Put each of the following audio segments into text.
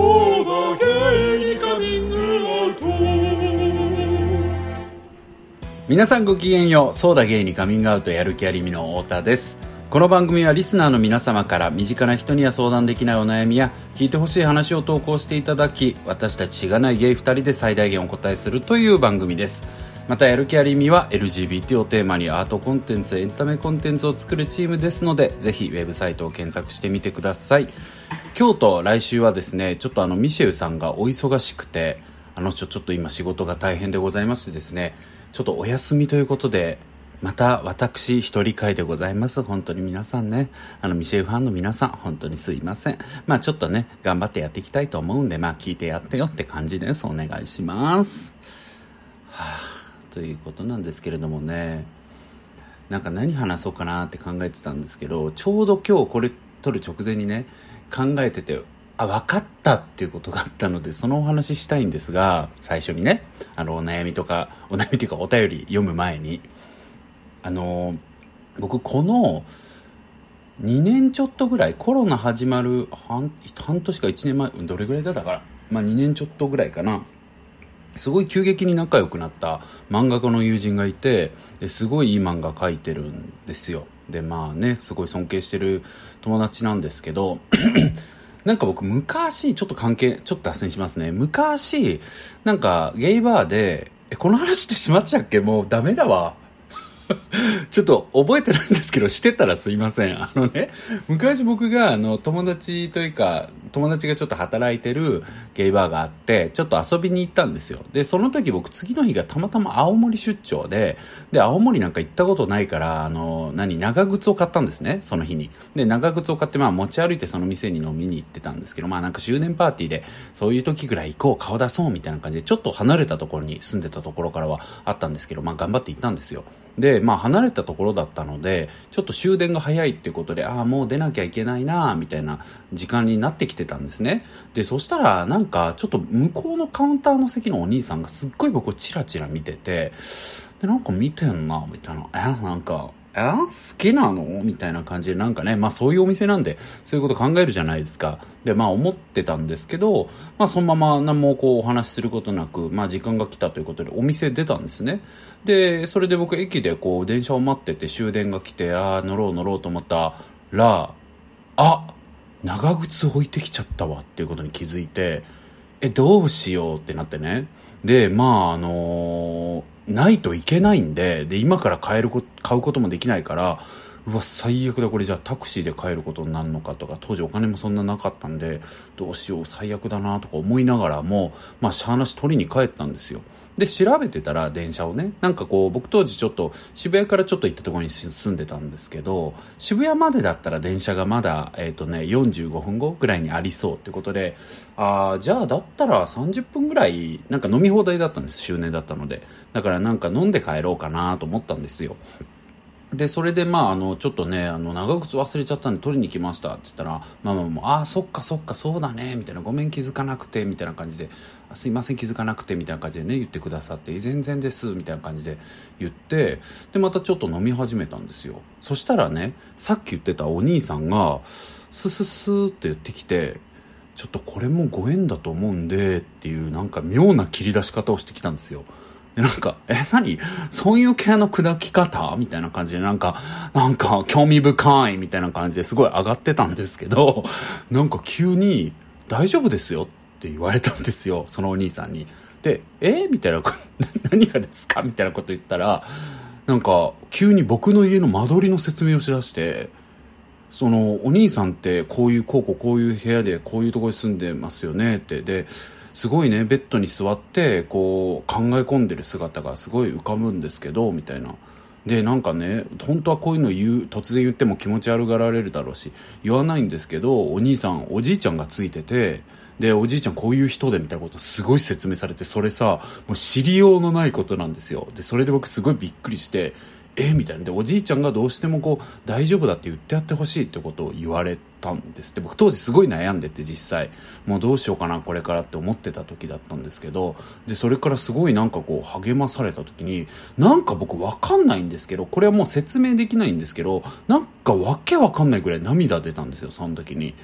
そうだゲイにカミングアウト皆さんごきげんようソーダゲイにカミングアウトやる気ありみの太田です。この番組はリスナーの皆様から身近な人には相談できないお悩みや聞いてほしい話を投稿していただき私たちしがないゲイ2人で最大限お答えするという番組です。またやる気ありみは LGBT をテーマにアートコンテンツエンタメコンテンツを作るチームですのでぜひウェブサイトを検索してみてください。今日と来週はですねちょっとあのミシェルさんがお忙しくてあの人ちょっと今仕事が大変でございましてですねちょっとお休みということでまた私一人会でございます。本当に皆さんね、あのミシェルファンの皆さん、本当にすいません。まあちょっとね、頑張ってやっていきたいと思うんで、まあ聞いてやってよって感じです。お願いします。はあ、ということなんですけれどもね、なんか何話そうかなって考えてたんですけど、ちょうど今日これ撮る直前にね、考えてて、あ、分かったっていうことがあったので、そのお話ししたいんですが、最初にね、あの、お悩みとか、お悩みというかお便り読む前に、あの僕この2年ちょっとぐらいコロナ始まる半半年か1年前どれぐらいだったからまあ2年ちょっとぐらいかな。すごい急激に仲良くなった漫画家の友人がいてですごいいい漫画描いてるんですよ。でまあねすごい尊敬してる友達なんですけど なんか僕昔ちょっと関係ちょっと脱線しますね。昔なんかゲイバーでえこの話ってしまっちゃっけ？もうダメだわ。ちょっと覚えてないんですけど、してたらすいません。あのね、昔僕があの友達というか、友達がちょっと働いてるゲイバーがあって、ちょっと遊びに行ったんですよ。で、その時僕次の日がたまたま青森出張で、で、青森なんか行ったことないから、あの、何、長靴を買ったんですね、その日に。で、長靴を買ってまあ持ち歩いてその店に飲みに行ってたんですけど、まあなんか周年パーティーで、そういう時ぐらい行こう、顔出そうみたいな感じで、ちょっと離れたところに住んでたところからはあったんですけど、まあ頑張って行ったんですよ。で、まあ離れたところだったので、ちょっと終電が早いっていうことで、ああ、もう出なきゃいけないなみたいな時間になってきてたんですね。で、そしたら、なんか、ちょっと向こうのカウンターの席のお兄さんがすっごい僕をチラチラ見てて、で、なんか見てんな、みたいな。え、なんか、え？好きなの？みたいな感じで、なんかね、まあそういうお店なんで、そういうこと考えるじゃないですか。で、まあ思ってたんですけど、まあそのまま何もこうお話しすることなく、まあ時間が来たということでお店出たんですね。で、それで僕駅でこう電車を待ってて終電が来て、ああ、乗ろう乗ろうと思ったら、あ長靴置いてきちゃったわっていうことに気づいて、え、どうしようってなってね。で、まあ、あのーないといけないんで、で、今から買えるこ、買うこともできないから、うわ、最悪だ、これじゃあタクシーで帰ることになるのかとか、当時お金もそんななかったんで、どうしよう、最悪だなとか思いながらも、まあ、しゃーなし取りに帰ったんですよ。で、調べてたら、電車をね、なんかこう、僕当時ちょっと、渋谷からちょっと行ったところに住んでたんですけど、渋谷までだったら電車がまだ、えっ、とね、45分後ぐらいにありそうってことで、ああ、じゃあだったら30分ぐらい、なんか飲み放題だったんです、周年だったので。だからなんか飲んで帰ろうかなと思ったんですよ。で、それで、まあ、あの、ちょっとね、あの、長靴忘れちゃったんで取りに来ましたって言ったら、ママも、ああ、そっかそっか、そうだね、みたいな、ごめん気づかなくて、みたいな感じで、すいません気づかなくて、みたいな感じでね、言ってくださって、全然です、みたいな感じで言って、で、またちょっと飲み始めたんですよ。そしたらね、さっき言ってたお兄さんが、スススーって言ってきて、ちょっとこれもご縁だと思うんで、っていう、なんか妙な切り出し方をしてきたんですよ。で、なんか、え、何？そういう系の砕き方？みたいな感じで、なんか、なんか、興味深いみたいな感じですごい上がってたんですけど、なんか急に、大丈夫ですよってって言われたんですよ、そのお兄さんに。で、え？みたいな、何がですか？みたいなこと言ったら、なんか、急に僕の家の間取りの説明をしだして、そのお兄さんってこういうこうこうこういう部屋でこういうとこに住んでますよねって。ですごいねベッドに座ってこう考え込んでる姿がすごい浮かぶんですけどみたいな。でなんかね本当はこういうの言う突然言っても気持ち悪がられるだろうし言わないんですけどお兄さんおじいちゃんがついててでおじいちゃんこういう人でみたいなことすごい説明されてそれさもう知りようのないことなんですよ。でそれで僕すごいびっくりしてえ？みたいな。でおじいちゃんがどうしてもこう大丈夫だって言ってやってほしいってことを言われたんです。って僕当時すごい悩んでて実際。もうどうしようかなこれからって思ってた時だったんですけど。でそれからすごいなんかこう励まされた時になんか僕わかんないんですけどこれはもう説明できないんですけどなんかわけわかんないぐらい涙出たんですよその時に。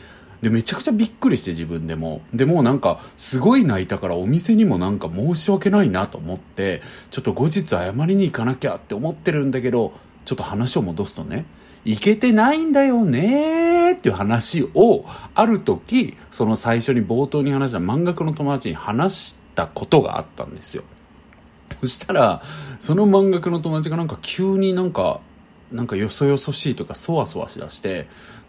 で、めちゃくちゃびっくりして自分でも。で、もうなんか、すごい泣いたからお店にもなんか申し訳ないなと思って、ちょっと後日謝りに行かなきゃって思ってるんだけど、ちょっと話を戻すとね、いけてないんだよねーっていう話を、ある時、その最初に冒頭に話した漫画家の友達に話したことがあったんですよ。そしたら、その漫画家の友達がなんか急になんか、なんかよそよそしいとかそわそわしだして、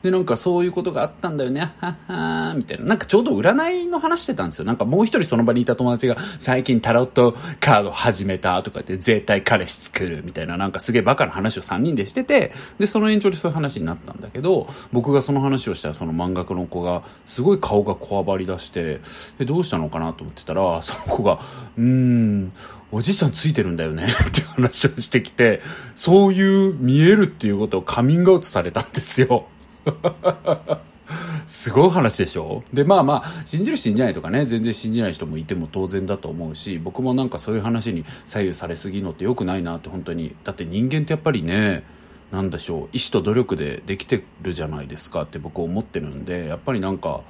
で、なんかそういうことがあったんだよね、ははみたいな。なんかちょうど占いの話してたんですよ。なんかもう一人その場にいた友達が最近タロットカード始めたとか言って絶対彼氏作るみたいななんかすげえバカな話を3人でしてて、で、その延長でそういう話になったんだけど、僕がその話をしたらその漫画家の子がすごい顔がこわばり出して、え、どうしたのかなと思ってたら、その子が、うーん、おじいちゃんついてるんだよねって話をしてきて、そういう見えるっていうことをカミングアウトされたんですよ。すごい話でしょ？で、まあまあ、信じる信じないとかね、全然信じない人もいても当然だと思うし、僕もなんかそういう話に左右されすぎのって良くないなって本当に。だって人間ってやっぱりね、なんでしょう、意志と努力でできてるじゃないですかって僕思ってるんで、やっぱりなんか、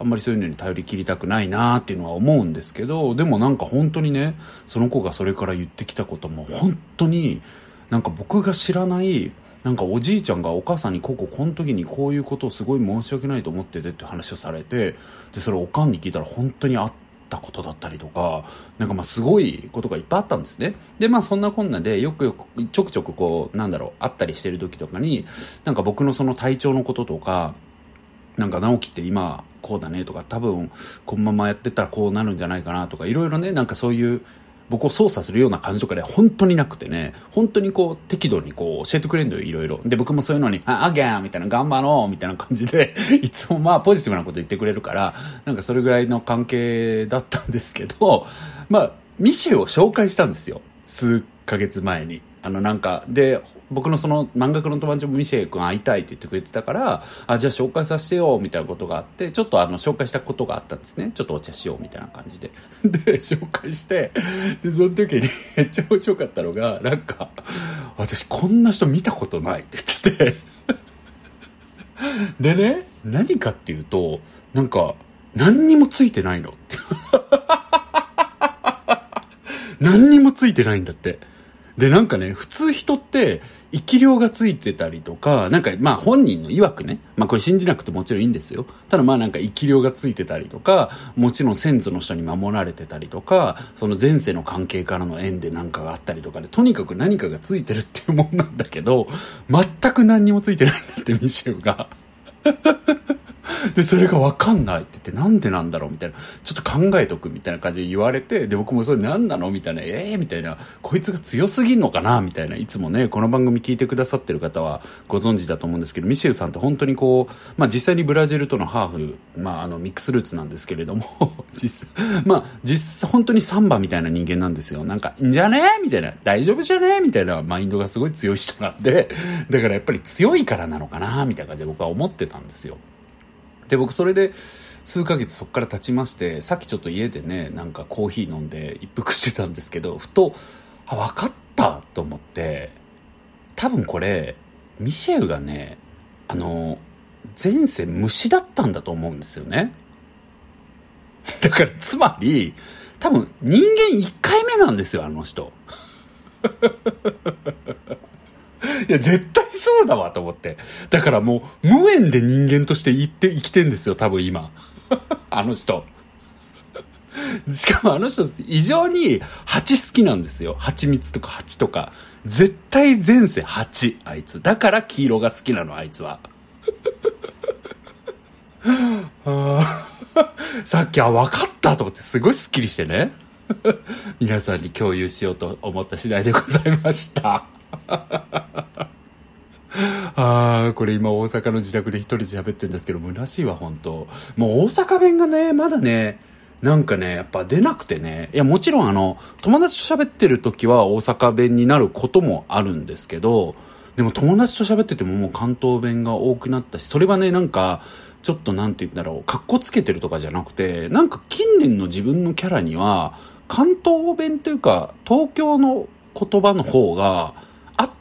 あんまりそういうのに頼り切りたくないなっていうのは思うんですけど、でもなんか本当にね、その子がそれから言ってきたことも本当に、なんか僕が知らない、なんかおじいちゃんがお母さんにこここの時にこういうことをすごい申し訳ないと思っててって話をされてでそれおかんに聞いたら本当にあったことだったりとかなんかまあすごいことがいっぱいあったんですね。でまあそんなこんなでよくよくちょくちょくこうなんだろうあったりしてる時とかになんか僕のその体調のこととかなんか直樹って今こうだねとか多分このままやってったらこうなるんじゃないかなとかいろいろねなんかそういう僕を操作するような感じとかで本当になくてね、本当にこう適度にこう教えてくれるのよ、いろいろ。で、僕もそういうのに、あ、あげーみたいな、頑張ろうみたいな感じで、いつもまあポジティブなこと言ってくれるから、なんかそれぐらいの関係だったんですけど、まあ、ミシェを紹介したんですよ。数ヶ月前に。あのなんか、で、僕のその漫画家の友達もミシェル君会いたいって言ってくれてたから、あ、じゃあ紹介させてよ、みたいなことがあって、ちょっとあの、紹介したことがあったんですね。ちょっとお茶しよう、みたいな感じで。で、紹介して、で、その時にめっちゃ面白かったのが、なんか、私こんな人見たことないって言ってて でね、何かっていうと、なんか、何にもついてないのって。何にもついてないんだって。で、なんかね、普通人って、生き量がついてたりとか、なんかまあ本人の曰くね、まあこれ信じなくてもちろんいいんですよ。ただまあなんか生き量がついてたりとか、もちろん先祖の人に守られてたりとか、その前世の関係からの縁でなんかがあったりとかで、とにかく何かがついてるっていうもんなんだけど、全く何にもついてないんだってミシューが。で、それがわかんないって言って、なんでなんだろうみたいな、ちょっと考えとくみたいな感じで言われて、で、僕もそれ何なのみたいな、ええー、みたいな、こいつが強すぎんのかなみたいな、いつもね、この番組聞いてくださってる方はご存知だと思うんですけど、ミシェルさんって本当にこう、まあ実際にブラジルとのハーフ、まああの、ミックスルーツなんですけれども、実、まあ実際本当にサンバみたいな人間なんですよ。なんか、んじゃねえみたいな、大丈夫じゃねえみたいなマインドがすごい強い人なんで、だからやっぱり強いからなのかなみたいな感じで僕は思ってたんですよ。で、僕それで、数ヶ月そこから経ちまして、さっきちょっと家でね、なんかコーヒー飲んで一服してたんですけど、ふと、あ、分かったと思って、多分これ、ミシェルがね、あの、前世虫だったんだと思うんですよね。だから、つまり、多分人間1回目なんですよ、あの人。いや、絶対そうだわと思って。だからもう、無縁で人間として生って生きてんですよ、多分今。あの人。しかもあの人、異常に蜂好きなんですよ。蜂蜜とか蜂とか。絶対前世蜂、あいつ。だから黄色が好きなの、あいつは。さっき、あ、分かったと思ってすごいスッキリしてね。皆さんに共有しようと思った次第でございました。ああ、これ今大阪の自宅で一人で喋ってるんですけど、虚しいわ、本当もう大阪弁がね、まだね、なんかね、やっぱ出なくてね。いや、もちろんあの、友達と喋ってる時は大阪弁になることもあるんですけど、でも友達と喋っててももう関東弁が多くなったし、それはね、なんか、ちょっとなんて言うんだろう、格好つけてるとかじゃなくて、なんか近年の自分のキャラには、関東弁というか、東京の言葉の方が、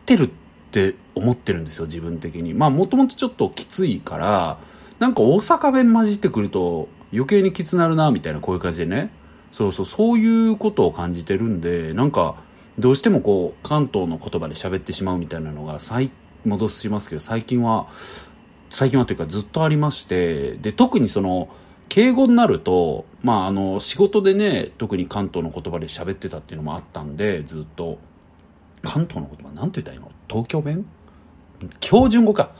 ってるって思ってるんですよ、自分的に。まあ、もともとちょっときついから、なんか大阪弁混じってくると余計にきつなるなみたいなこういう感じでねそうそうそういうことを感じてるんでなんかどうしてもこう関東の言葉で喋ってしまうみたいなのが再戻しますけど最近は最近はというかずっとありましてで特にその敬語になると、まあ、あの仕事でね特に関東の言葉で喋ってたっていうのもあったんでずっと関東の言葉なんて言ったらいいの？東京弁？標準語か。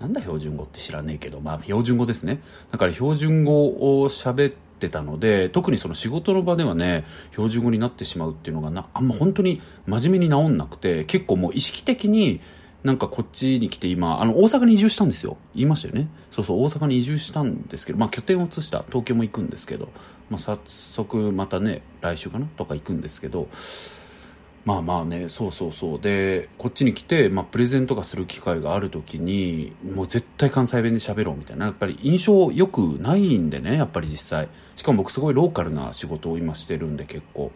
なんだ標準語って知らねえけど。まあ標準語ですね。だから標準語を喋ってたので特にその仕事の場ではね標準語になってしまうっていうのがなあんま本当に真面目に治んなくて結構もう意識的になんかこっちに来て今、あの、大阪に移住したんですよ。言いましたよね。そうそう、大阪に移住したんですけど、まあ拠点を移した。東京も行くんですけど、まあ早速またね、来週かな？とか行くんですけど、まあまあね、そうそうそう。で、こっちに来て、まあ、プレゼントがする機会があるときに、もう絶対関西弁で喋ろうみたいな。やっぱり印象良くないんでね、やっぱり実際。しかも僕すごいローカルな仕事を今してるんで結構。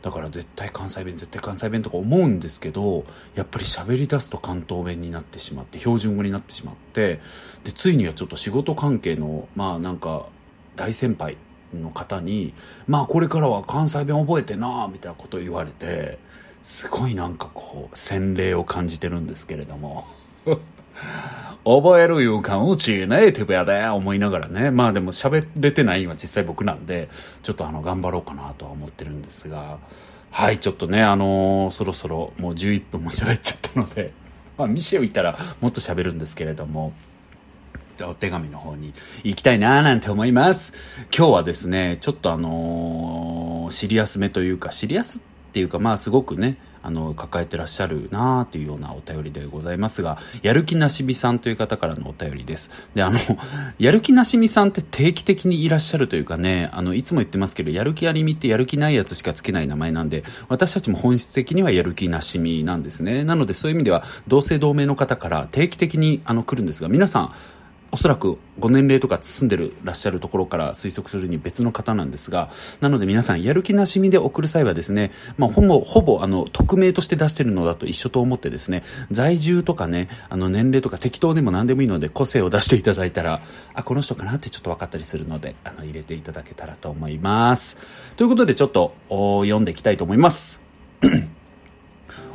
だから絶対関西弁、絶対関西弁とか思うんですけど、やっぱり喋り出すと関東弁になってしまって、標準語になってしまって、で、ついにはちょっと仕事関係の、まあなんか、大先輩の方に、まあこれからは関西弁覚えてなみたいなこと言われて、すごいなんかこう、洗礼を感じてるんですけれども。覚えるいうかうちネイティブやで思いながらね。まあでも喋れてない今実際僕なんで、ちょっとあの頑張ろうかなとは思ってるんですが、はい、ちょっとね、あのー、そろそろもう11分も喋っちゃったので、まあミシェいたらもっと喋るんですけれども、お手紙の方に行きたいななんて思います。今日はですね、ちょっとあのー、シリアスめというか、シリアスってっていうか、まあすごくね、あの、抱えてらっしゃるなーっていうようなお便りでございますが、やる気なしみさんという方からのお便りです。で、あの、やる気なしみさんって定期的にいらっしゃるというかね、あの、いつも言ってますけど、やる気ありみってやる気ないやつしかつけない名前なんで、私たちも本質的にはやる気なしみなんですね。なのでそういう意味では、同姓同名の方から定期的にあの来るんですが、皆さん、おそらくご年齢とか住んでるらっしゃるところから推測するに別の方なんですが、なので皆さんやる気なしみで送る際はですね、まあほぼ、ほぼあの、匿名として出してるのだと一緒と思ってですね、在住とかね、あの年齢とか適当でも何でもいいので個性を出していただいたら、あ、この人かなってちょっと分かったりするので、あの、入れていただけたらと思います。ということでちょっと、読んでいきたいと思います。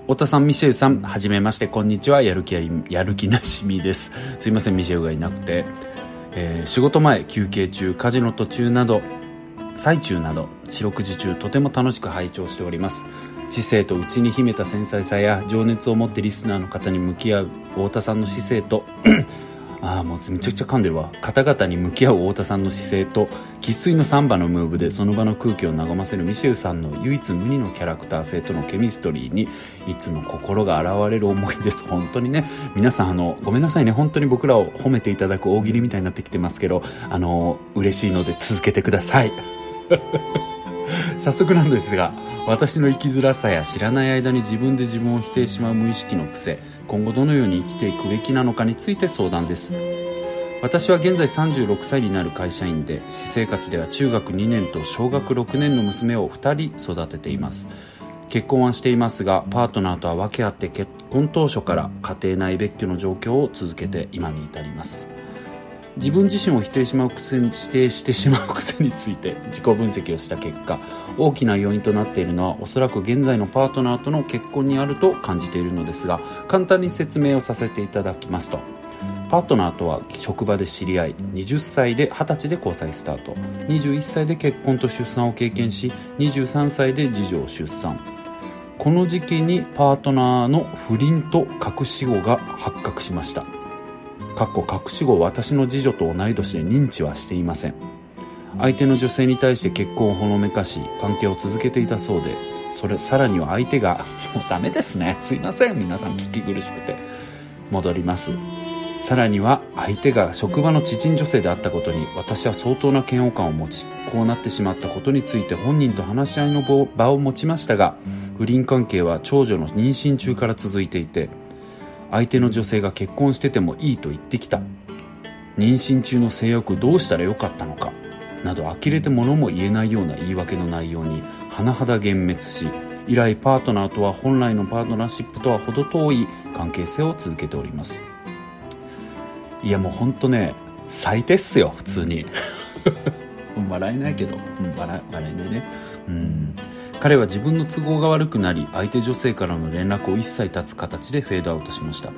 太田さん、ミシェルさん、はじめまして、こんにちは。やる気やり、やる気なしみです。すいません、ミシェルがいなくて。えー、仕事前、休憩中、家事の途中など、最中など、四六時中、とても楽しく拝聴しております。知性と内に秘めた繊細さや情熱を持ってリスナーの方に向き合う太田さんの姿勢とああ、もうめちゃくちゃ噛んでるわ。方々に向き合う太田さんの姿勢と、生粋のサンバのムーブでその場の空気を和ませるミシェルさんの唯一無二のキャラクター性とのケミストリーに、いつも心が現れる思いです。本当にね、皆さんあの、ごめんなさいね。本当に僕らを褒めていただく大喜利みたいになってきてますけど、あの、嬉しいので続けてください。早速なんですが、私の生きづらさや知らない間に自分で自分を否定しまう無意識の癖、今後どのように生きていくべきなのかについて相談です。私は現在36歳になる会社員で私生活では中学2年と小学6年の娘を2人育てています。結婚はしていますがパートナーとは分け合って結婚当初から家庭内別居の状況を続けて今に至ります。自分自身を否定しまうくせに否定してしまう癖について自己分析をした結果大きな要因となっているのはおそらく現在のパートナーとの結婚にあると感じているのですが簡単に説明をさせていただきますと。パートナーとは職場で知り合い20歳で20歳で交際スタート21歳で結婚と出産を経験し23歳で次女を出産。この時期にパートナーの不倫と隠し子が発覚しました。かっこ隠し子私の次女と同い年で認知はしていません。相手の女性に対して結婚をほのめかし関係を続けていたそうでそれさらには相手がもう ダメですね。すいません。皆さん聞き苦しくて。戻ります。さらには相手が職場の知人女性であったことに私は相当な嫌悪感を持ちこうなってしまったことについて本人と話し合いの場を持ちましたが不倫関係は長女の妊娠中から続いていて相手の女性が結婚しててもいいと言ってきた。妊娠中の性欲どうしたらよかったのか。など呆れて物も言えないような言い訳の内容に甚だ幻滅し以来パートナーとは本来のパートナーシップとは程遠い関係性を続けております。いやもうほんとね最低っすよ普通に。笑えないけど、うん、笑笑えないね。うん。彼は自分の都合が悪くなり相手女性からの連絡を一切断つ形でフェードアウトしました。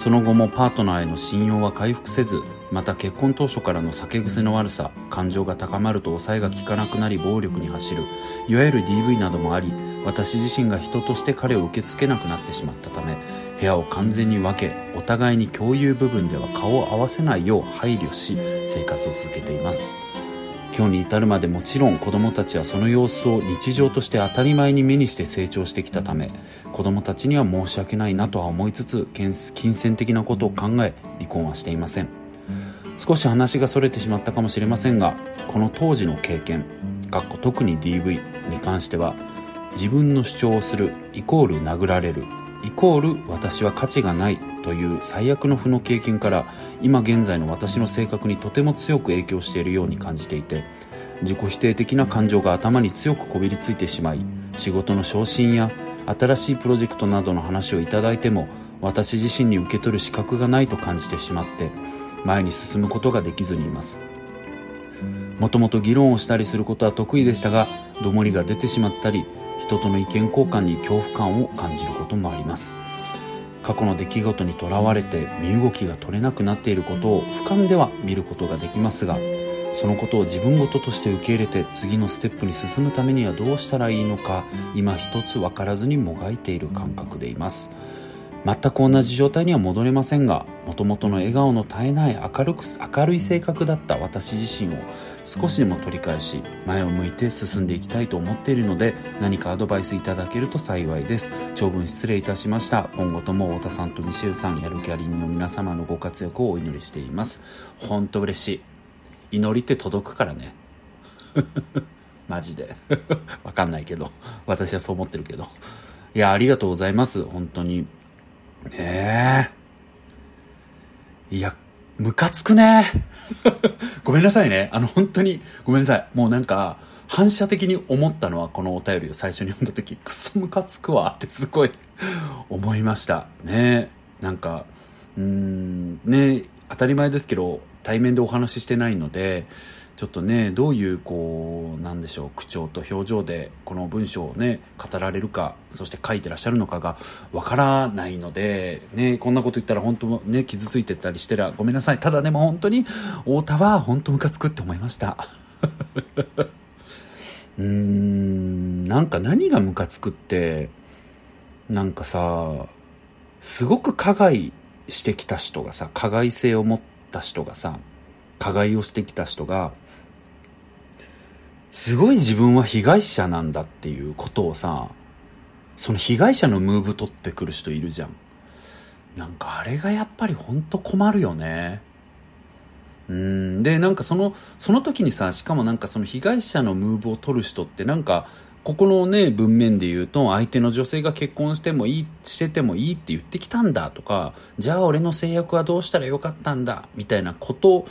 その後もパートナーへの信用は回復せずまた結婚当初からの酒癖の悪さ感情が高まると抑えが効かなくなり暴力に走るいわゆる DV などもあり私自身が人として彼を受け付けなくなってしまったため部屋を完全に分けお互いに共有部分では顔を合わせないよう配慮し生活を続けています。今日に至るまでもちろん子供たちはその様子を日常として当たり前に目にして成長してきたため子供たちには申し訳ないなとは思いつつ金銭的なことを考え離婚はしていません。少し話がそれてしまったかもしれませんがこの当時の経験特に DV に関しては自分の主張をするイコール殴られるイコール私は価値がないという最悪の負の経験から今現在の私の性格にとても強く影響しているように感じていて自己否定的な感情が頭に強くこびりついてしまい仕事の昇進や新しいプロジェクトなどの話をいただいても私自身に受け取る資格がないと感じてしまって前に進むことができずにいます。もともと議論をしたりすることは得意でしたがどもりが出てしまったり人との意見交換に恐怖感を感じることもあります。過去の出来事にとらわれて身動きが取れなくなっていることを俯瞰では見ることができますがそのことを自分ごととして受け入れて次のステップに進むためにはどうしたらいいのか今一つ分からずにもがいている感覚でいます。全く同じ状態には戻れませんがもともとの笑顔の絶えない明るく明るい性格だった私自身を少しでも取り返し前を向いて進んでいきたいと思っているので何かアドバイスいただけると幸いです。長文失礼いたしました。今後とも太田さんとミシェルさんやる気ありの皆様のご活躍をお祈りしています。本当嬉しい。祈りって届くからね。マジで。わかんないけど。私はそう思ってるけど。いやありがとうございます。本当に。ねえ。いや、ムカつくね。ごめんなさいね。あの、本当に、ごめんなさい。もうなんか、反射的に思ったのは、このお便りを最初に読んだ時、クソムカつくわってすごい思いました。ねなんか、うーん、ね当たり前ですけど、対面でお話ししてないので、ちょっとねどういうこうなんでしょう口調と表情でこの文章をね語られるかそして書いてらっしゃるのかがわからないのでねこんなこと言ったら本当ね傷ついてたりしてらごめんなさい。ただでも本当に太田は本当ムカつくって思いました。うーんなんか何がムカつくってなんかさすごく加害してきた人がさ加害性を持った人がさ加害をしてきた人がすごい自分は被害者なんだっていうことをさ、その被害者のムーブ取ってくる人いるじゃん。なんかあれがやっぱりほんと困るよね。うん。で、なんかその、その時にさ、しかもなんかその被害者のムーブを取る人ってなんか、ここのね、文面で言うと、相手の女性が結婚してもいい、しててもいいって言ってきたんだとか、じゃあ俺の制約はどうしたらよかったんだ、みたいなこと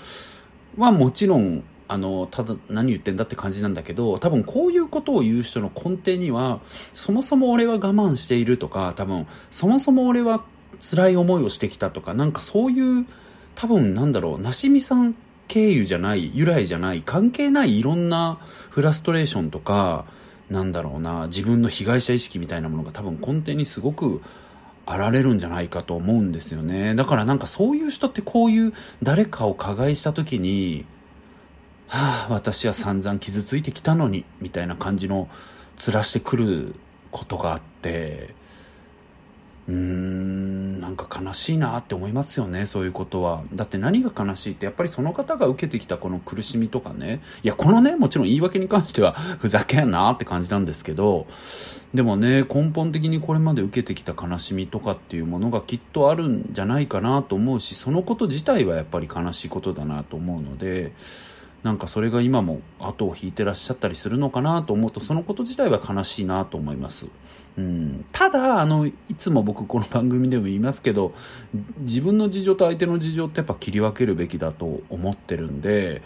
はもちろんあの、ただ何言ってんだって感じなんだけど、多分こういうことを言う人の根底には、そもそも俺は我慢しているとか、多分、そもそも俺は辛い思いをしてきたとか、なんかそういう、多分なんだろう、なしみさん経由じゃない、由来じゃない、関係ないいろんなフラストレーションとか、なんだろうな、自分の被害者意識みたいなものが多分根底にすごくあられるんじゃないかと思うんですよね。だからなんかそういう人ってこういう誰かを加害した時に、はあ、私は散々傷ついてきたのに、みたいな感じの、つらしてくることがあって、うーん、なんか悲しいなって思いますよね、そういうことは。だって何が悲しいって、やっぱりその方が受けてきたこの苦しみとかね。いや、このね、もちろん言い訳に関しては、ふざけんなって感じなんですけど、でもね、根本的にこれまで受けてきた悲しみとかっていうものがきっとあるんじゃないかなと思うし、そのこと自体はやっぱり悲しいことだなと思うので、なんかそれが今も後を引いてらっしゃったりするのかなと思うとそのこと自体は悲しいなと思います。うん、ただあのいつも僕この番組でも言いますけど自分の事情と相手の事情ってやっぱ切り分けるべきだと思ってるんで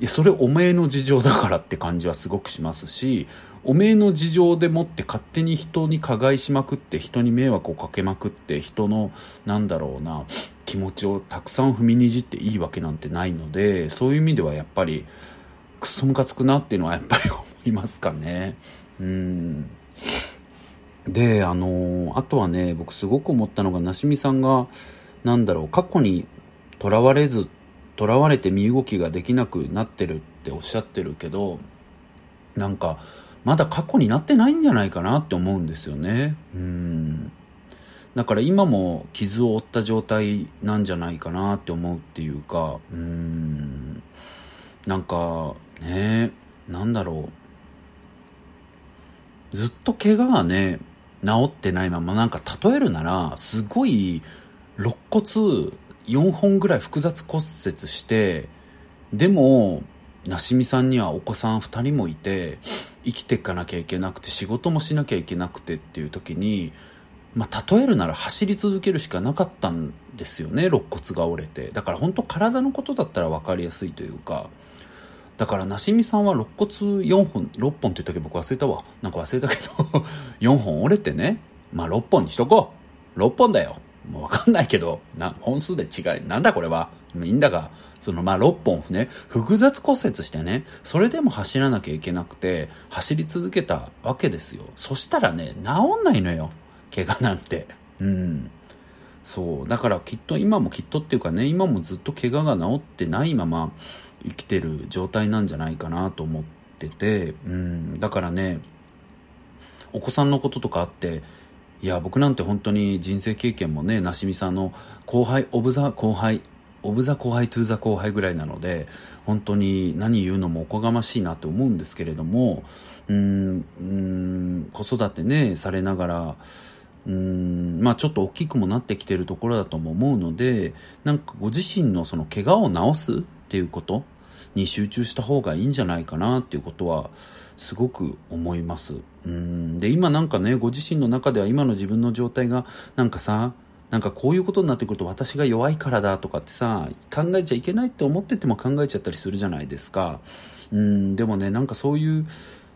いやそれおめえの事情だからって感じはすごくしますしおめえの事情でもって勝手に人に加害しまくって人に迷惑をかけまくって人のなんだろうな気持ちをたくさん踏みにじっていいわけなんてないのでそういう意味ではやっぱりクソムカつくなっていうのはやっぱり思いますかね。うん。であのあとはね僕すごく思ったのがなしみさんがなんだろう過去にとらわれずとらわれて身動きができなくなってるっておっしゃってるけどなんかまだ過去になってないんじゃないかなって思うんですよね。うん。だから今も傷を負った状態なんじゃないかなって思うっていうかうん。なんかねなんだろう。ずっと怪我がね治ってないままなんか例えるならすごい肋骨4本ぐらい複雑骨折してでもなしみさんにはお子さん2人もいて生きていかなきゃいけなくて仕事もしなきゃいけなくてっていう時にまあ、例えるなら走り続けるしかなかったんですよね肋骨が折れて。だから本当体のことだったら分かりやすいというか。だからなしみさんは肋骨4本6本って言ったけど僕忘れたわ。なんか忘れたけど 4本折れてね。まあ6本にしとこう。6本だよ。もう分かんないけどな本数で違いなんだこれはいいんだがそのまあ6本ね複雑骨折してねそれでも走らなきゃいけなくて走り続けたわけですよそしたらね治んないのよ怪我なんて。うん。そう。だからきっと今もきっとっていうかね、今もずっと怪我が治ってないまま生きてる状態なんじゃないかなと思ってて、うん。だからね、お子さんのこととかあって、いや、僕なんて本当に人生経験もね、なしみさんの後輩、オブザ後輩、オブザ後輩、トゥーザ後輩ぐらいなので、本当に何言うのもおこがましいなと思うんですけれども、うん、うん、子育てね、されながら、うんまあちょっと大きくもなってきてるところだとも思うのでなんかご自身のその怪我を治すっていうことに集中した方がいいんじゃないかなっていうことはすごく思います。うん。で今なんかねご自身の中では今の自分の状態がなんかさなんかこういうことになってくると私が弱いからだとかってさ考えちゃいけないって思ってても考えちゃったりするじゃないですか。うん。でもねなんかそういう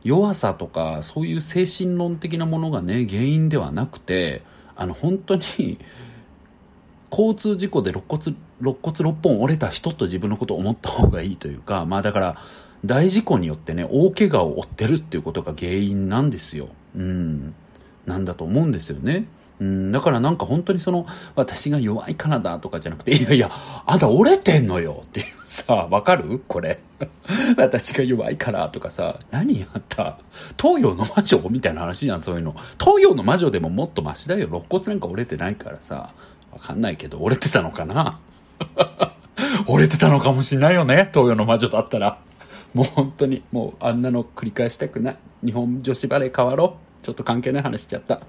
弱さとかそういう精神論的なものがね原因ではなくてあの本当に交通事故で肋骨肋骨6本折れた人と自分のことを思った方がいいというかまあだから大事故によってね大怪我を負ってるっていうことが原因なんですよ。うん。なんだと思うんですよね。うん、だからなんか本当にその、私が弱いからだとかじゃなくて、いやいや、あんた折れてんのよ。っていうさ、わかる？これ。私が弱いからとかさ、何あった？東洋の魔女？みたいな話じゃん、そういうの。東洋の魔女でももっとマシだよ。肋骨なんか折れてないからさ、わかんないけど、折れてたのかな？折れてたのかもしんないよね、東洋の魔女だったら。もう本当に、もうあんなの繰り返したくない。日本女子バレー変わろう。ちょっと関係ない話しちゃった。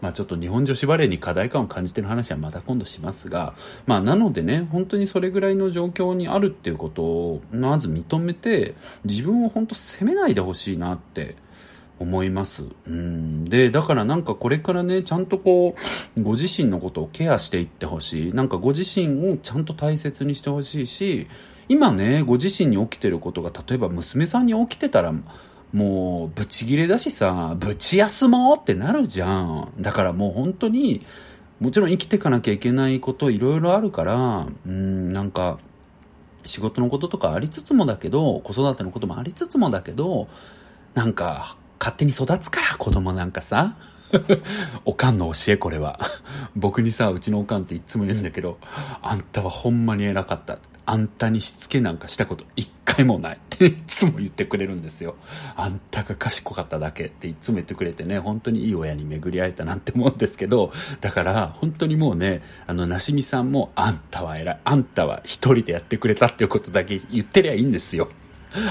まあ、ちょっと日本女子バレーに課題感を感じてる話はまた今度しますが、まあ、なのでね、本当にそれぐらいの状況にあるっていうことを、まず認めて、自分を本当責めないでほしいなって思います。うん。で、だからなんかこれからね、ちゃんとこう、ご自身のことをケアしていってほしい。なんかご自身をちゃんと大切にしてほしいし、今ね、ご自身に起きてることが、例えば娘さんに起きてたら、もう、ブチギレだしさ、ぶち休もうってなるじゃん。だからもう本当に、もちろん生きていかなきゃいけないこといろいろあるから、うん、なんか、仕事のこととかありつつもだけど、子育てのこともありつつもだけど、なんか、勝手に育つから、子供なんかさ。おかんの教え、これは。僕にさ、うちのおかんっていつも言うんだけど、あんたはほんまに偉かった。あんたにしつけなんかしたこと一回もないっていつも言ってくれるんですよ。あんたが賢かっただけっていつも言ってくれてね、本当にいい親に巡り会えたなんて思うんですけど、だから本当にもうね、あの、なしみさんもあんたは偉い。あんたは一人でやってくれたっていうことだけ言ってりゃいいんですよ。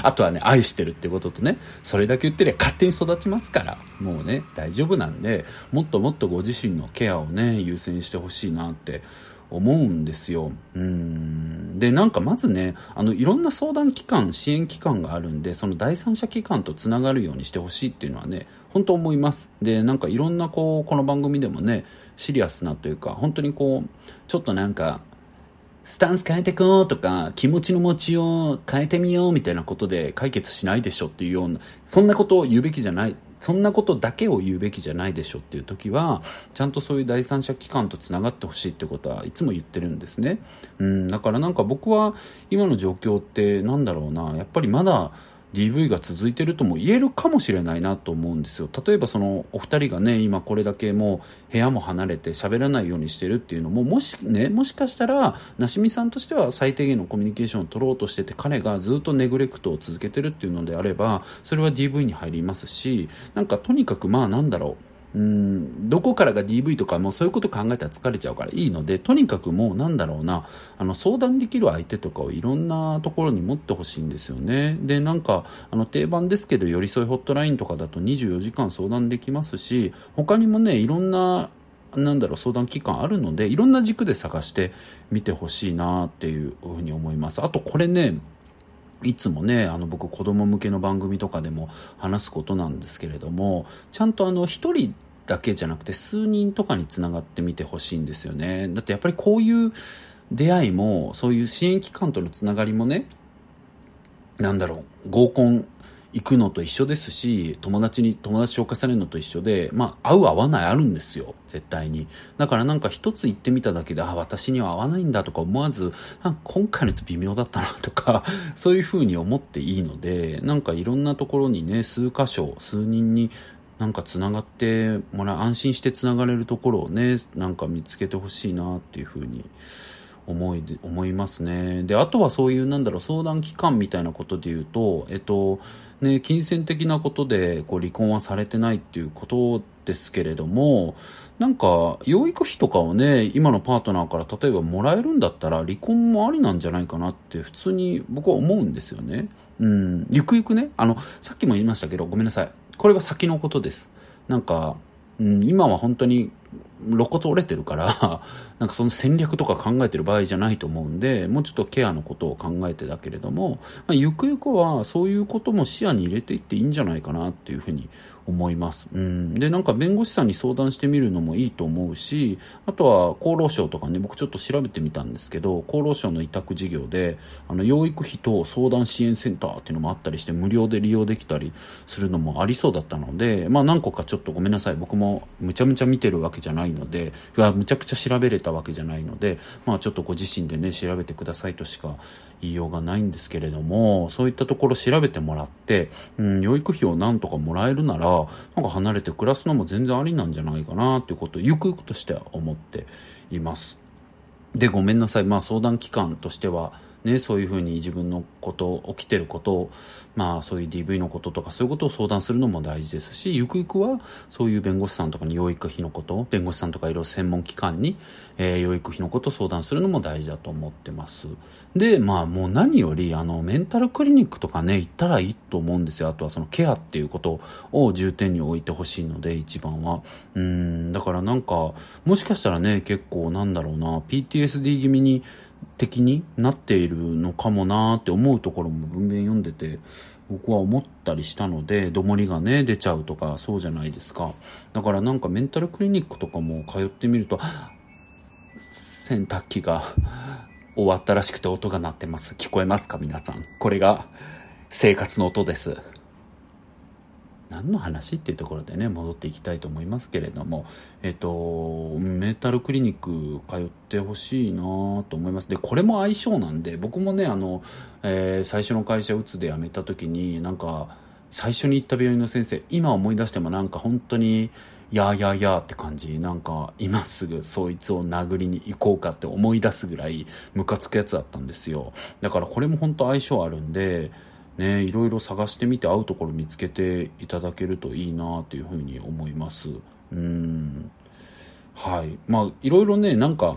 あとはね、愛してるってこととね、それだけ言ってりゃ勝手に育ちますから、もうね、大丈夫なんで、もっともっとご自身のケアをね、優先してほしいなって思うんですよ。うん。で、なんかまずね、あの、いろんな相談機関、支援機関があるんで、その第三者機関とつながるようにしてほしいっていうのはね、本当思います。で、なんかいろんなこう、この番組でもね、シリアスなというか、本当にこう、ちょっとなんか、スタンス変えてこうとか、気持ちの持ちよう変えてみようみたいなことで解決しないでしょっていうような、そんなことを言うべきじゃない、そんなことだけを言うべきじゃないでしょっていう時は、ちゃんとそういう第三者機関と繋がってほしいってことはいつも言ってるんですね。うん、だからなんか僕は今の状況ってなんだろうな、やっぱりまだ、DV が続いてるとも言えるかもしれないなと思うんですよ。例えばそのお二人がね、今これだけもう部屋も離れて喋らないようにしてるっていうのも、もしね、もしかしたら、なしみさんとしては最低限のコミュニケーションを取ろうとしてて、彼がずっとネグレクトを続けてるっていうのであれば、それは DV に入りますし、なんかとにかくまあなんだろう。うん、どこからが DV とかもそういうこと考えたら疲れちゃうからいいので、とにかくもうなんだろうな、あの相談できる相手とかをいろんなところに持ってほしいんですよね。で、なんか、あの定番ですけど、寄り添いホットラインとかだと24時間相談できますし、他にもね、いろんななんだろう、相談機関あるので、いろんな軸で探してみてほしいなっていうふうに思います。あとこれね、いつもね、あの僕子供向けの番組とかでも話すことなんですけれども、ちゃんとあの一人だけじゃなくて数人とかにつながってみてほしいんですよね。だってやっぱりこういう出会いも、そういう支援機関とのつながりもね、なんだろう、合コン行くのと一緒ですし、友達に友達紹介されるのと一緒で、まあ、合う合わないあるんですよ。絶対に。だからなんか一つ言ってみただけで、あ、私には合わないんだとか思わず、今回のやつ微妙だったなとか、そういう風に思っていいので、なんかいろんなところにね、数箇所、数人になんか繋がってもらう、安心して繋がれるところをね、なんか見つけてほしいなっていう風に思い、思いますね。で、あとはそういう、なんだろう、相談機関みたいなことで言うと、えっと、ね、金銭的なことで、こう、離婚はされてないっていうことですけれども、なんか、養育費とかをね、今のパートナーから例えばもらえるんだったら、離婚もありなんじゃないかなって普通に僕は思うんですよね。うん、ゆくゆくね、あの、さっきも言いましたけど、ごめんなさい。これは先のことです。なんか、うん、今は本当に肋骨折れてるから なんかその戦略とか考えてる場合じゃないと思うんで、もうちょっとケアのことを考えてだけれども、まあ、ゆくゆくはそういうことも視野に入れていっていいんじゃないかなっていうふうに思います。うん。で、なんか弁護士さんに相談してみるのもいいと思うし、あとは厚労省とかね、僕ちょっと調べてみたんですけど、厚労省の委託事業で、あの、養育費と相談支援センターっていうのもあったりして、無料で利用できたりするのもありそうだったので、まあ何個かちょっとごめんなさい。僕もむちゃむちゃ見てるわけじゃないので、むちゃくちゃ調べれたわけじゃないので、まあちょっとご自身でね、調べてくださいとしか言いようがないんですけれども、そういったところ調べてもらって、うん、養育費をなんとかもらえるなら、なんか離れて暮らすのも全然ありなんじゃないかなっていうことをゆくゆくとしては思っています。で、ごめんなさい。まあ相談機関としては、ね、そういうふうに自分のこと、起きてることを、まあそういう DV のこととかそういうことを相談するのも大事ですし、ゆくゆくはそういう弁護士さんとかに養育費のこと、弁護士さんとかいろいろ専門機関に、えー、養育費のことを相談するのも大事だと思ってます。で、まあもう何より、あの、メンタルクリニックとかね、行ったらいいと思うんですよ。あとはそのケアっていうことを重点に置いてほしいので、一番は。うん、だからなんか、もしかしたらね、結構なんだろうな、PTSD 気味に、的になっているのかもなーって思うところも文面読んでて僕は思ったりしたのでどもりがね出ちゃうとかそうじゃないですか。だからなんかメンタルクリニックとかも通ってみると洗濯機が終わったらしくて音が鳴ってます。聞こえますか皆さん。これが生活の音です。何の話っていうところでね戻っていきたいと思いますけれどもえっとメンタルクリニック通ってほしいなと思います。でこれも相性なんで僕もねあの、えー、最初の会社うつで辞めた時になんか最初に行った病院の先生今思い出してもなんか本当にやーやーやーって感じなんか今すぐそいつを殴りに行こうかって思い出すぐらいムカつくやつだったんですよ。だからこれも本当相性あるんでね、いろいろ探してみて会うところ見つけていただけるといいなというふうに思います。うん。はい。まあ、いろいろね、なんか、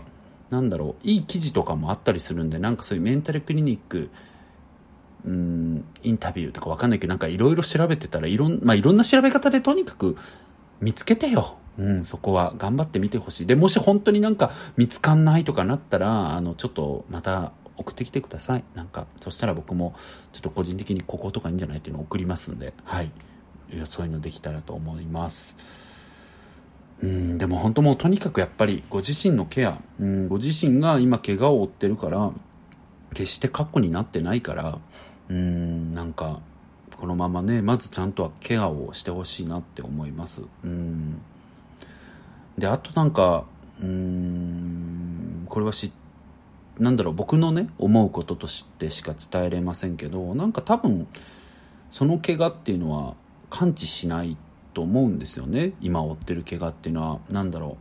なんだろう、いい記事とかもあったりするんで、なんかそういうメンタルクリニック、うん、インタビューとかわかんないけど、なんかいろいろ調べてたら、いろん、まあいろんな調べ方でとにかく見つけてよ。うん、そこは頑張ってみてほしい。で、もし本当になんか見つかんないとかなったら、あの、ちょっとまた送ってきてください。なんか、そしたら僕もちょっと個人的にこことかいいんじゃないっていうのを送りますんで、はい。そういうのできたらと思います。うん、でも本当もうとにかくやっぱりご自身のケア、うん、ご自身が今怪我を負ってるから、決して過去になってないから、うん、なんか、このままね、まずちゃんとはケアをしてほしいなって思います。うん。で、あとなんか、うーん、これはし、なんだろう、僕のね、思うこととしてしか伝えれませんけど、なんか多分、その怪我っていうのは感知しないと思うんですよね。今負ってる怪我っていうのは、なんだろ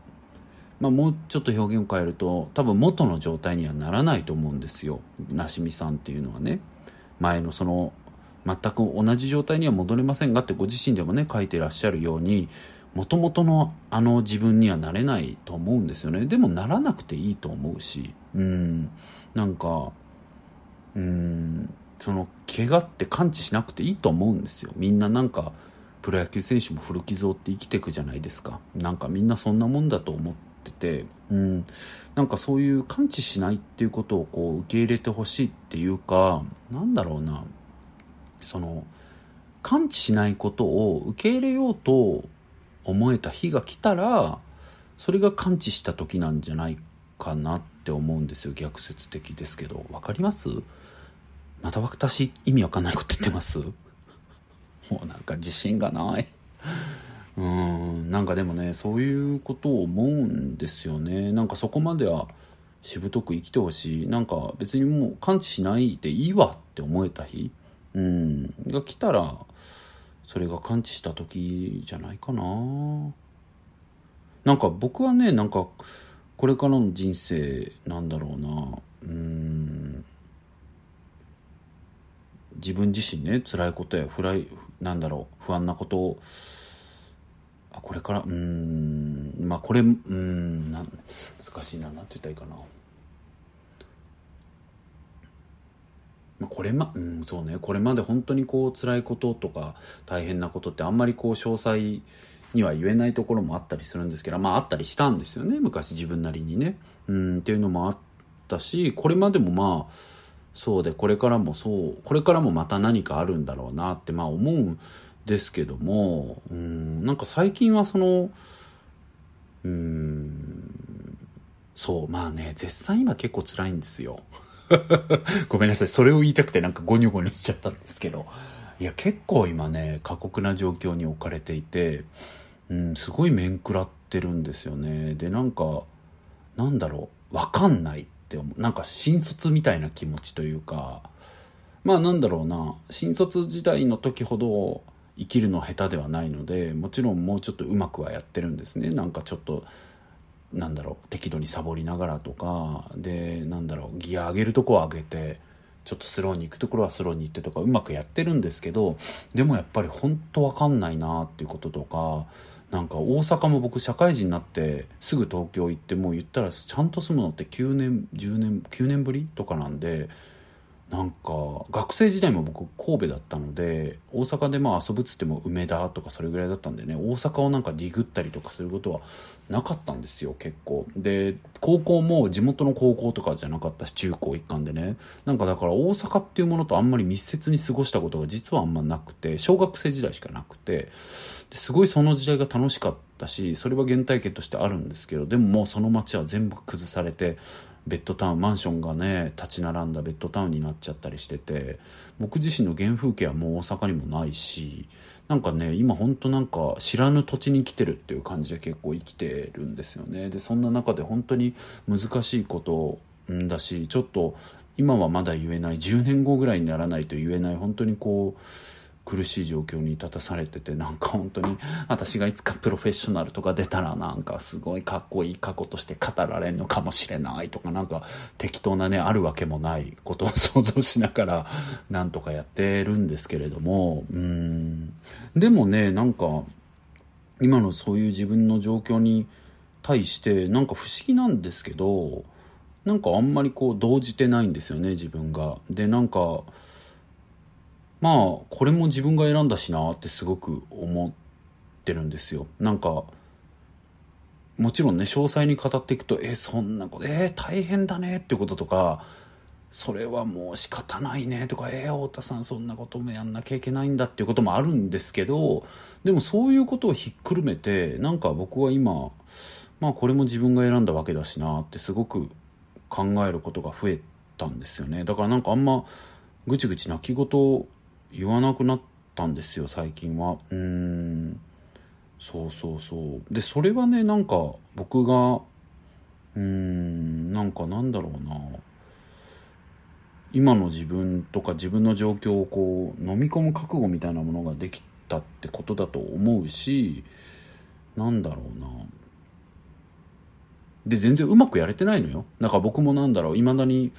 う。まあもうちょっと表現を変えると、多分元の状態にはならないと思うんですよ。なしみさんっていうのはね。前のその、全く同じ状態には戻れませんがってご自身でもね、書いてらっしゃるように、もともとのあの自分にはなれないと思うんですよね。でもならなくていいと思うし、うん、なんか、うん、その怪我って感知しなくていいと思うんですよ。みんななんか、プロ野球選手も古傷って生きていくじゃないですか。なんかみんなそんなもんだと思ってて、うん、なんかそういう感知しないっていうことをこう受け入れてほしいっていうか、なんだろうな、その、感知しないことを受け入れようと思えた日が来たら、それが感知した時なんじゃないかなって思うんですよ。逆説的ですけど。わかります？また私、意味わかんないこと言ってます？もうなんか自信がない。うん、なんかでもね、そういうことを思うんですよね。なんかそこまではしぶとく生きてほしい。なんか別にもう感知しないでいいわって思えた日、うん、が来たら、それが感知した時じゃないかな。なんか僕はね、なんかこれからの人生なんだろうな。うん。自分自身ね、辛いことやフライ、なんだろう、不安なことを、あ、これから、うん、まあこれ、う、ん難しいな、なんて言ったらいいかな。まあこれま、うん、そうね、これまで本当にこう辛いこととか大変なことってあんまりこう詳細には言えないところもあったりするんですけど、まああったりしたんですよね、昔自分なりにね。うん、っていうのもあったし、これまでもまあ、そうで、これからもそう、これからもまた何かあるんだろうなってまあ思うんですけども、うん、なんか最近はその、うん、そう、まあね、絶賛今結構辛いんですよ。ごめんなさい。それを言いたくてなんかゴニョゴニョしちゃったんですけど。いや、結構今ね、過酷な状況に置かれていて、うん、すごい面食らってるんですよね。で、なんか、なんだろう、わかんないって思う。なんか新卒みたいな気持ちというか、まあなんだろうな、新卒時代の時ほど生きるの下手ではないので、もちろんもうちょっとうまくはやってるんですね。なんかちょっと、なんだろう適度にサボりながらとかでなんだろうギア上げるとこは上げてちょっとスローに行くところはスローに行ってとかうまくやってるんですけどでもやっぱり本当わかんないなっていうこととかなんか大阪も僕社会人になってすぐ東京行ってもう言ったらちゃんと住むのって9年10年9年ぶりとかなんでなんか学生時代も僕神戸だったので大阪でまあ遊ぶっつっても梅田とかそれぐらいだったんでね大阪をなんかディグったりとかすることはなかったんですよ結構。で高校も地元の高校とかじゃなかったし中高一貫でね。なんかだから大阪っていうものとあんまり密接に過ごしたことが実はあんまなくて小学生時代しかなくて。ですごいその時代が楽しかったしそれは原体験としてあるんですけどでももうその街は全部崩されてベッドタウンマンションがね立ち並んだベッドタウンになっちゃったりしてて僕自身の原風景はもう大阪にもないしなんかね今ほんとなんか知らぬ土地に来てるっていう感じで結構生きてるんですよね。でそんな中で本当に難しいことんだしちょっと今はまだ言えない10年後ぐらいにならないと言えない本当にこう苦しい状況に立たされててなんか本当に私がいつかプロフェッショナルとか出たらなんかすごいかっこいい過去として語られるのかもしれないとかなんか適当なねあるわけもないことを想像しながらなんとかやってるんですけれどもうんでもねなんか今のそういう自分の状況に対してなんか不思議なんですけどなんかあんまりこう動じてないんですよね自分が。でなんかまあこれも自分が選んだしなってすごく思ってるんですよ。なんかもちろんね詳細に語っていくとえそんなことえー、大変だねってこととかそれはもう仕方ないねとかえー、太田さんそんなこともやんなきゃいけないんだっていうこともあるんですけどでもそういうことをひっくるめてなんか僕は今まあこれも自分が選んだわけだしなってすごく考えることが増えたんですよね。だからなんかあんまぐちぐち泣き言言わなくなったんですよ最近は。うん。そうそうそう。でそれはねなんか僕がうーんなんかなんだろうな。今の自分とか自分の状況をこう飲み込む覚悟みたいなものができたってことだと思うしなんだろうな。で全然うまくやれてないのよ。だから僕もなんだろういまだに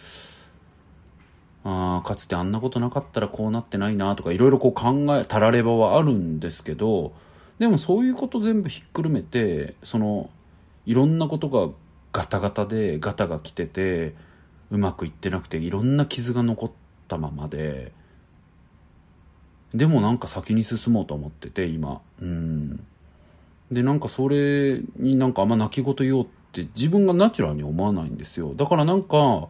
あかつてあんなことなかったらこうなってないなとかいろいろこう考えたらればはあるんですけどでもそういうこと全部ひっくるめてそのいろんなことがガタガタでガタが来ててうまくいってなくていろんな傷が残ったままで。でもなんか先に進もうと思ってて今。うん。でなんかそれになんかあんま泣き言言おうって自分がナチュラルに思わないんですよ。だからなんか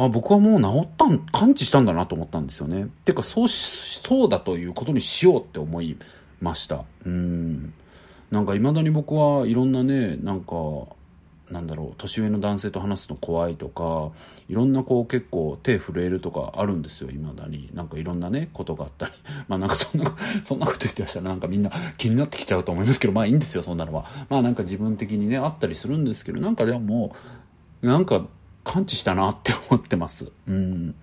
あ僕はもう治ったん完治したんだなと思ったんですよね。てかそうしそうだということにしようって思いました。うん。なんかいまだに僕はいろんなねなんかなんだろう年上の男性と話すの怖いとかいろんなこう結構手震えるとかあるんですよいまだに。なんかいろんなねことがあったり。まあなんかそんなそんなこと言ってました。らなんかみんな気になってきちゃうと思いますけどまあいいんですよそんなのは。まあなんか自分的にねあったりするんですけどなんかでもなんか感知したなって思ってます。うん。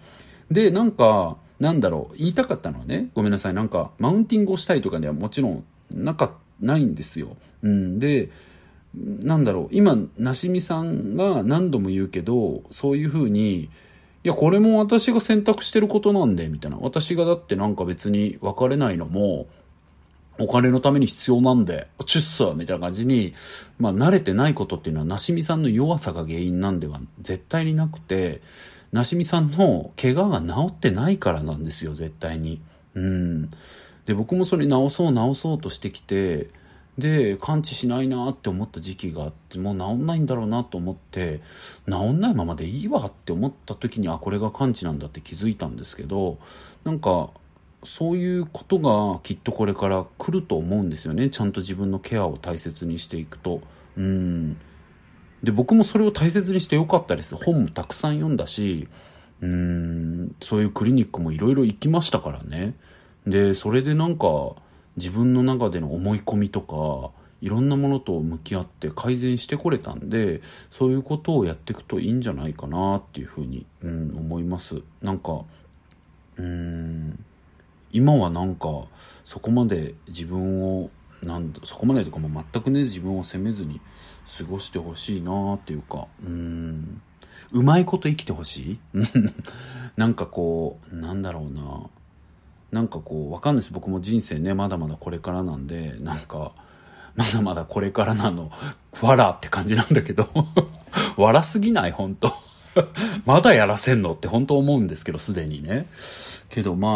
でなんかなんだろう。言いたかったのはねごめんなさい。なんかマウンティングをしたいとかではもちろんなかないんですよ、うん、でなんだろう。今なしみさんが何度も言うけどそういうふうにいやこれも私が選択してることなんでみたいな。私がだってなんか別に別れないのもお金のために必要なんで、チュッサーみたいな感じに、まあ慣れてないことっていうのは、なしみさんの弱さが原因なんでは絶対になくて、なしみさんの怪我が治ってないからなんですよ、絶対に。うん。で、僕もそれ治そう治そうとしてきて、で、完治しないなって思った時期があって、もう治んないんだろうなと思って、治んないままでいいわって思った時に、あ、これが完治なんだって気づいたんですけど、なんか、そういうことがきっとこれから来ると思うんですよね。ちゃんと自分のケアを大切にしていくと。うん。で、僕もそれを大切にしてよかったです。本もたくさん読んだし、うん、そういうクリニックもいろいろ行きましたからね。で、それでなんか、自分の中での思い込みとか、いろんなものと向き合って改善してこれたんで、そういうことをやっていくといいんじゃないかなっていうふうに、うん、思います。なんか、うん、今はなんか、そこまで自分を、なんだ、そこまでとかも全くね、自分を責めずに過ごしてほしいなっていうか、うん、うまいこと生きてほしい？なんかこう、なんだろうな。なんかこう、わかんないです。僕も人生ね、まだまだこれからなんで、なんか、まだまだこれからなの、わらって感じなんだけど、わらすぎない？本当。まだやらせんの？って本当思うんですけど、すでにね。けどまあ、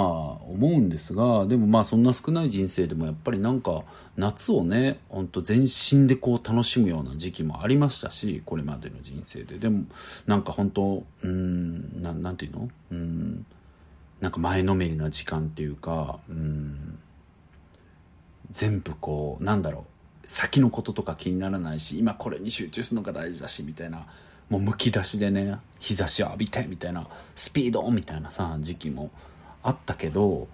思うんですが、でもまあそんな少ない人生でもやっぱりなんか、夏をね、ほんと全身でこう楽しむような時期もありましたし、これまでの人生で。でも、なんか本当うん、ななんていうの？うん、なんか前のめりな時間っていうか、うん、全部こう、なんだろう、先のこととか気にならないし、今これに集中するのが大事だし、みたいな、もうむき出しでね、日差しを浴びて、みたいな、スピードみたいなさ、時期もあったけど、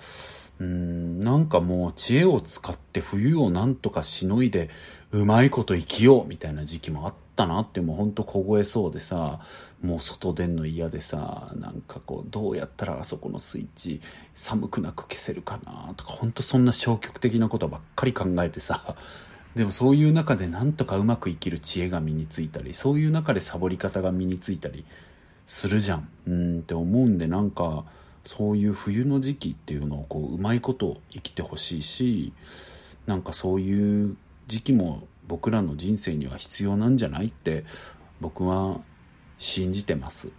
うん、なんかもう知恵を使って冬をなんとかしのいで、うまいこと生きようみたいな時期もあったなってもうほんと凍えそうでさ、もう外出んの嫌でさ、なんかこう、どうやったらあそこのスイッチ寒くなく消せるかなとか、ほんとそんな消極的なことばっかり考えてさ、でもそういう中でなんとかうまく生きる知恵が身についたり、そういう中でサボり方が身についたりするじゃん。うんって思うんでなんか、そういう冬の時期っていうのをこううまいこと生きてほしいしなんかそういう時期も僕らの人生には必要なんじゃないって僕は信じてます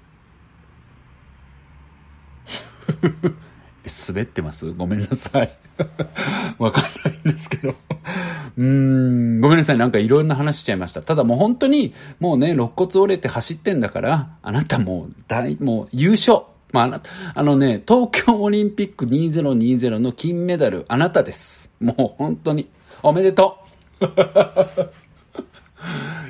滑ってます？ごめんなさい わかんないんですけどうーん、ごめんなさい。なんかいろんな話しちゃいました。ただもう本当に、もうね、肋骨折れて走ってんだから、あなたもう大、もう優勝。まあ、あのね、東京オリンピック2020の金メダル、あなたです。もう本当に、おめでとう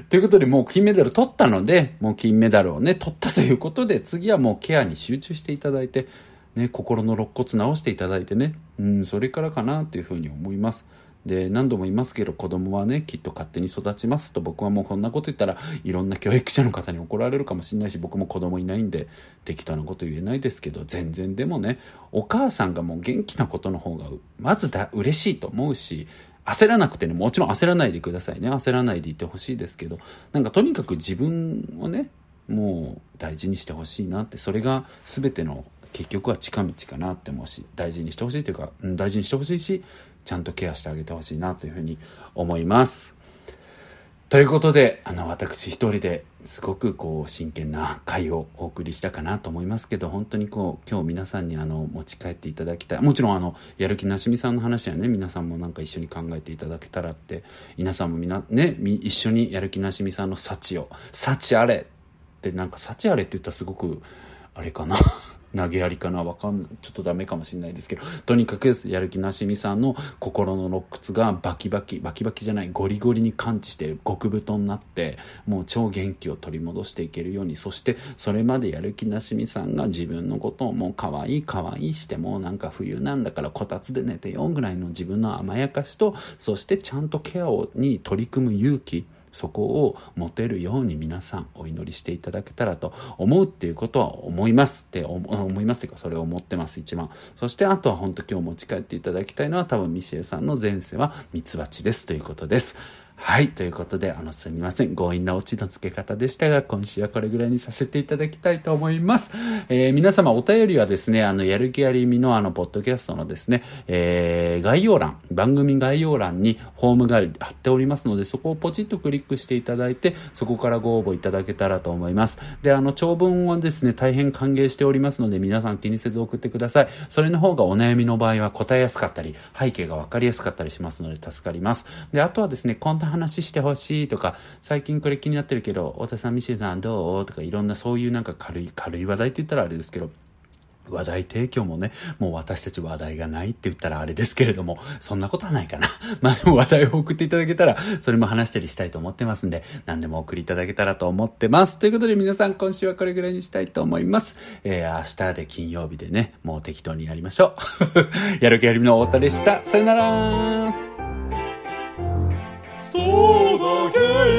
ということで、もう金メダル取ったので、もう金メダルをね、取ったということで、次はもうケアに集中していただいて、ね、心の肋骨直していただいてね、うん、それからかなというふうに思います。で何度も言いますけど子供はねきっと勝手に育ちますと僕はもうこんなこと言ったらいろんな教育者の方に怒られるかもしれないし僕も子供いないんで適当なこと言えないですけど全然でもねお母さんがもう元気なことの方がまずだ嬉しいと思うし焦らなくてねもちろん焦らないでくださいね。焦らないでいてほしいですけどなんかとにかく自分をねもう大事にしてほしいなってそれが全ての結局は近道かなって思うし大事にしてほしいというか、うん、大事にしてほしいしちゃんとケアしてあげてほしいなというふうに思います。ということで、あの、私一人ですごくこう、真剣な回をお送りしたかなと思いますけど、本当にこう、今日皆さんにあの、持ち帰っていただきたい。もちろんあの、やる気なしみさんの話はね、皆さんもなんか一緒に考えていただけたらって、皆さんもみな、ね、一緒にやる気なしみさんの幸を、幸あれってなんか幸あれって言ったらすごく、あれかな投げやりかなわかんない。ちょっとダメかもしれないですけど、とにかくやる気なしみさんの心の肋骨がバキバキ、バキバキじゃない、ゴリゴリに感知して極太になって、もう超元気を取り戻していけるように、そしてそれまでやる気なしみさんが自分のことをもう可愛い可愛いしてもうなんか冬なんだからこたつで寝てよぐらいの自分の甘やかしと、そしてちゃんとケアをに取り組む勇気、そこを持てるように皆さんお祈りしていただけたらと思うっていうことは思いますって思いますっていうかそれを思ってます一番。そしてあとは本当今日持ち帰っていただきたいのは多分ミシエさんの前世はミツバチですということです。はい。ということで、あの、すみません。強引なオチの付け方でしたが、今週はこれぐらいにさせていただきたいと思います。えー、皆様お便りはですね、あの、やる気ありみのあの、ポッドキャストのですね、えー、概要欄、番組概要欄にホームが貼っておりますので、そこをポチッとクリックしていただいて、そこからご応募いただけたらと思います。で、あの、長文はですね、大変歓迎しておりますので、皆さん気にせず送ってください。それの方がお悩みの場合は答えやすかったり、背景がわかりやすかったりしますので、助かります。で、あとはですね、こんな話してほしいとか、最近これ気になってるけど、太田さん、ミシェさんどう？とか、いろんなそういうなんか軽い、軽い話題って言ったらあれですけど、話題提供もね、もう私たち話題がないって言ったらあれですけれども、そんなことはないかな。まあでも話題を送っていただけたら、それも話したりしたいと思ってますんで、何でも送りいただけたらと思ってます。ということで皆さん今週はこれぐらいにしたいと思います。えー、明日で金曜日でね、もう適当にやりましょう。やる気ありみの太田でした。さよなら Todo gay.